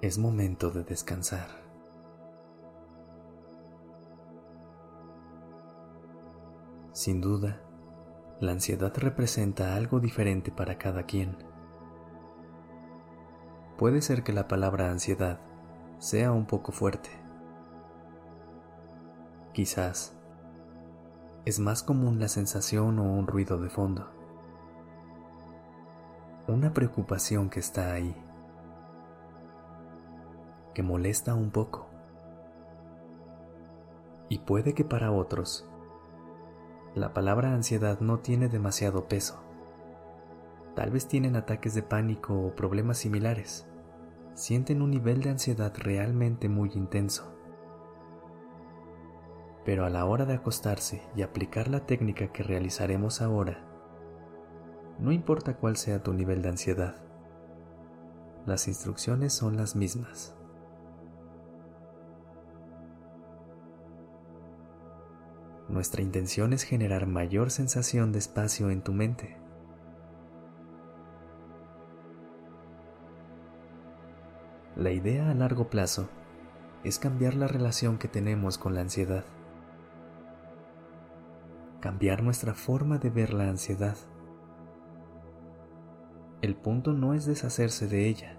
Es momento de descansar. Sin duda, la ansiedad representa algo diferente para cada quien. Puede ser que la palabra ansiedad sea un poco fuerte. Quizás es más común la sensación o un ruido de fondo. Una preocupación que está ahí, que molesta un poco. Y puede que para otros la palabra ansiedad no tiene demasiado peso. Tal vez tienen ataques de pánico o problemas similares. Sienten un nivel de ansiedad realmente muy intenso pero a la hora de acostarse y aplicar la técnica que realizaremos ahora, no importa cuál sea tu nivel de ansiedad, las instrucciones son las mismas. Nuestra intención es generar mayor sensación de espacio en tu mente. La idea a largo plazo es cambiar la relación que tenemos con la ansiedad cambiar nuestra forma de ver la ansiedad. El punto no es deshacerse de ella,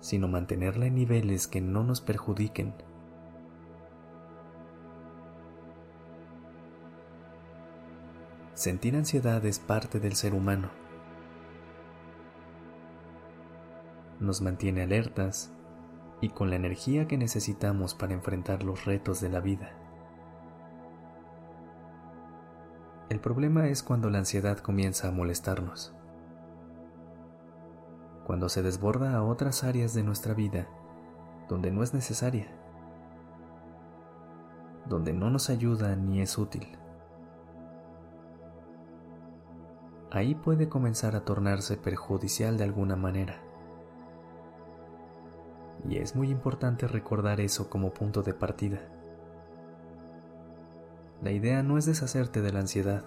sino mantenerla en niveles que no nos perjudiquen. Sentir ansiedad es parte del ser humano. Nos mantiene alertas y con la energía que necesitamos para enfrentar los retos de la vida. El problema es cuando la ansiedad comienza a molestarnos, cuando se desborda a otras áreas de nuestra vida donde no es necesaria, donde no nos ayuda ni es útil. Ahí puede comenzar a tornarse perjudicial de alguna manera. Y es muy importante recordar eso como punto de partida. La idea no es deshacerte de la ansiedad,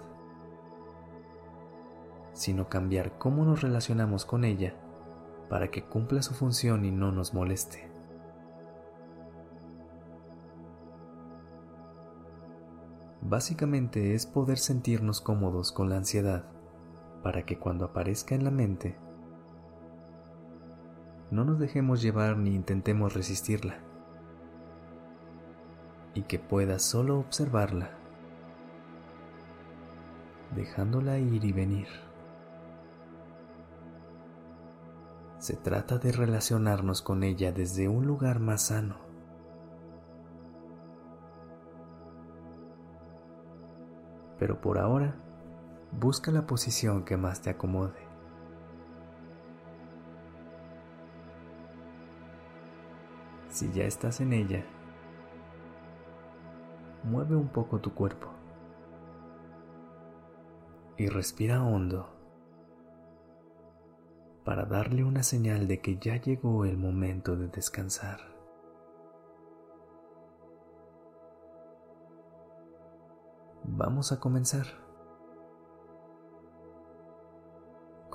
sino cambiar cómo nos relacionamos con ella para que cumpla su función y no nos moleste. Básicamente es poder sentirnos cómodos con la ansiedad para que cuando aparezca en la mente no nos dejemos llevar ni intentemos resistirla y que puedas solo observarla dejándola ir y venir. Se trata de relacionarnos con ella desde un lugar más sano. Pero por ahora, busca la posición que más te acomode. Si ya estás en ella, mueve un poco tu cuerpo y respira hondo para darle una señal de que ya llegó el momento de descansar. Vamos a comenzar.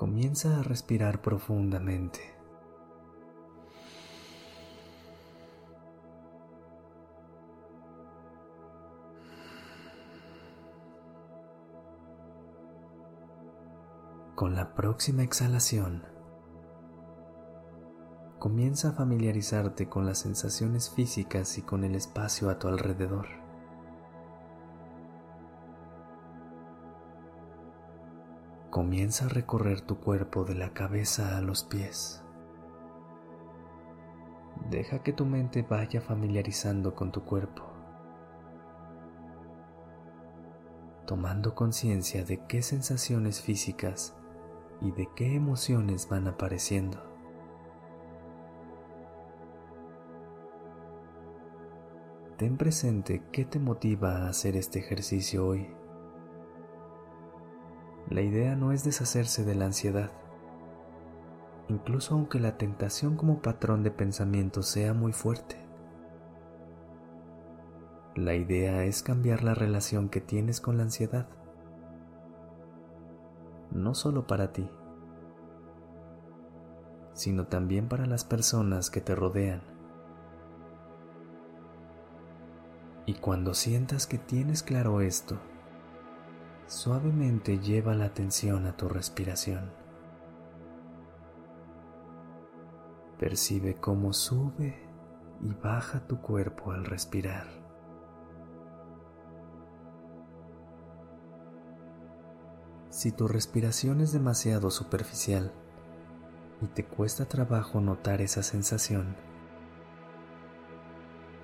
Comienza a respirar profundamente. Con la próxima exhalación, comienza a familiarizarte con las sensaciones físicas y con el espacio a tu alrededor. Comienza a recorrer tu cuerpo de la cabeza a los pies. Deja que tu mente vaya familiarizando con tu cuerpo, tomando conciencia de qué sensaciones físicas y de qué emociones van apareciendo. Ten presente qué te motiva a hacer este ejercicio hoy. La idea no es deshacerse de la ansiedad, incluso aunque la tentación como patrón de pensamiento sea muy fuerte. La idea es cambiar la relación que tienes con la ansiedad, no solo para ti, sino también para las personas que te rodean. Y cuando sientas que tienes claro esto, suavemente lleva la atención a tu respiración. Percibe cómo sube y baja tu cuerpo al respirar. Si tu respiración es demasiado superficial y te cuesta trabajo notar esa sensación,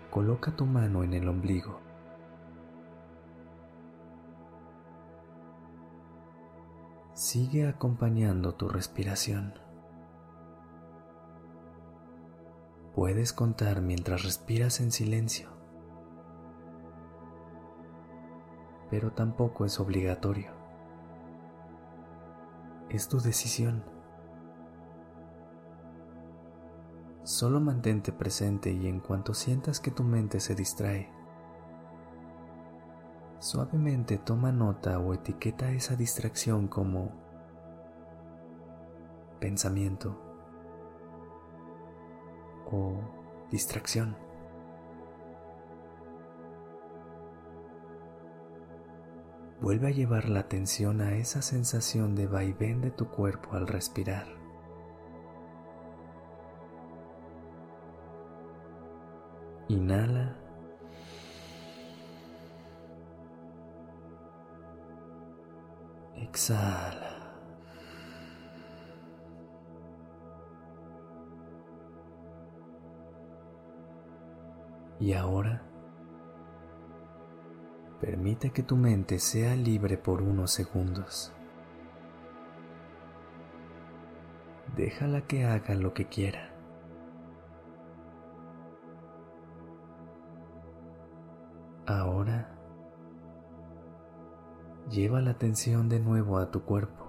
coloca tu mano en el ombligo. Sigue acompañando tu respiración. Puedes contar mientras respiras en silencio, pero tampoco es obligatorio. Es tu decisión. Solo mantente presente y en cuanto sientas que tu mente se distrae, suavemente toma nota o etiqueta esa distracción como pensamiento o distracción. Vuelve a llevar la atención a esa sensación de vaivén de tu cuerpo al respirar. Inhala. Exhala. Y ahora, permite que tu mente sea libre por unos segundos. Déjala que haga lo que quiera. Lleva la atención de nuevo a tu cuerpo.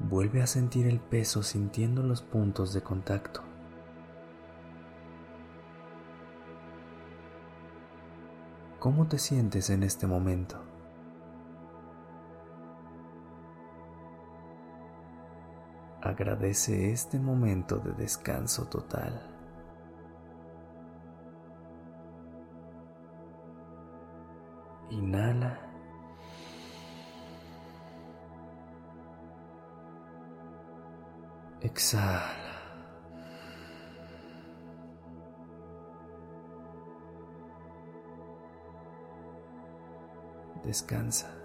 Vuelve a sentir el peso sintiendo los puntos de contacto. ¿Cómo te sientes en este momento? Agradece este momento de descanso total. Inhala. Exhala. Descansa.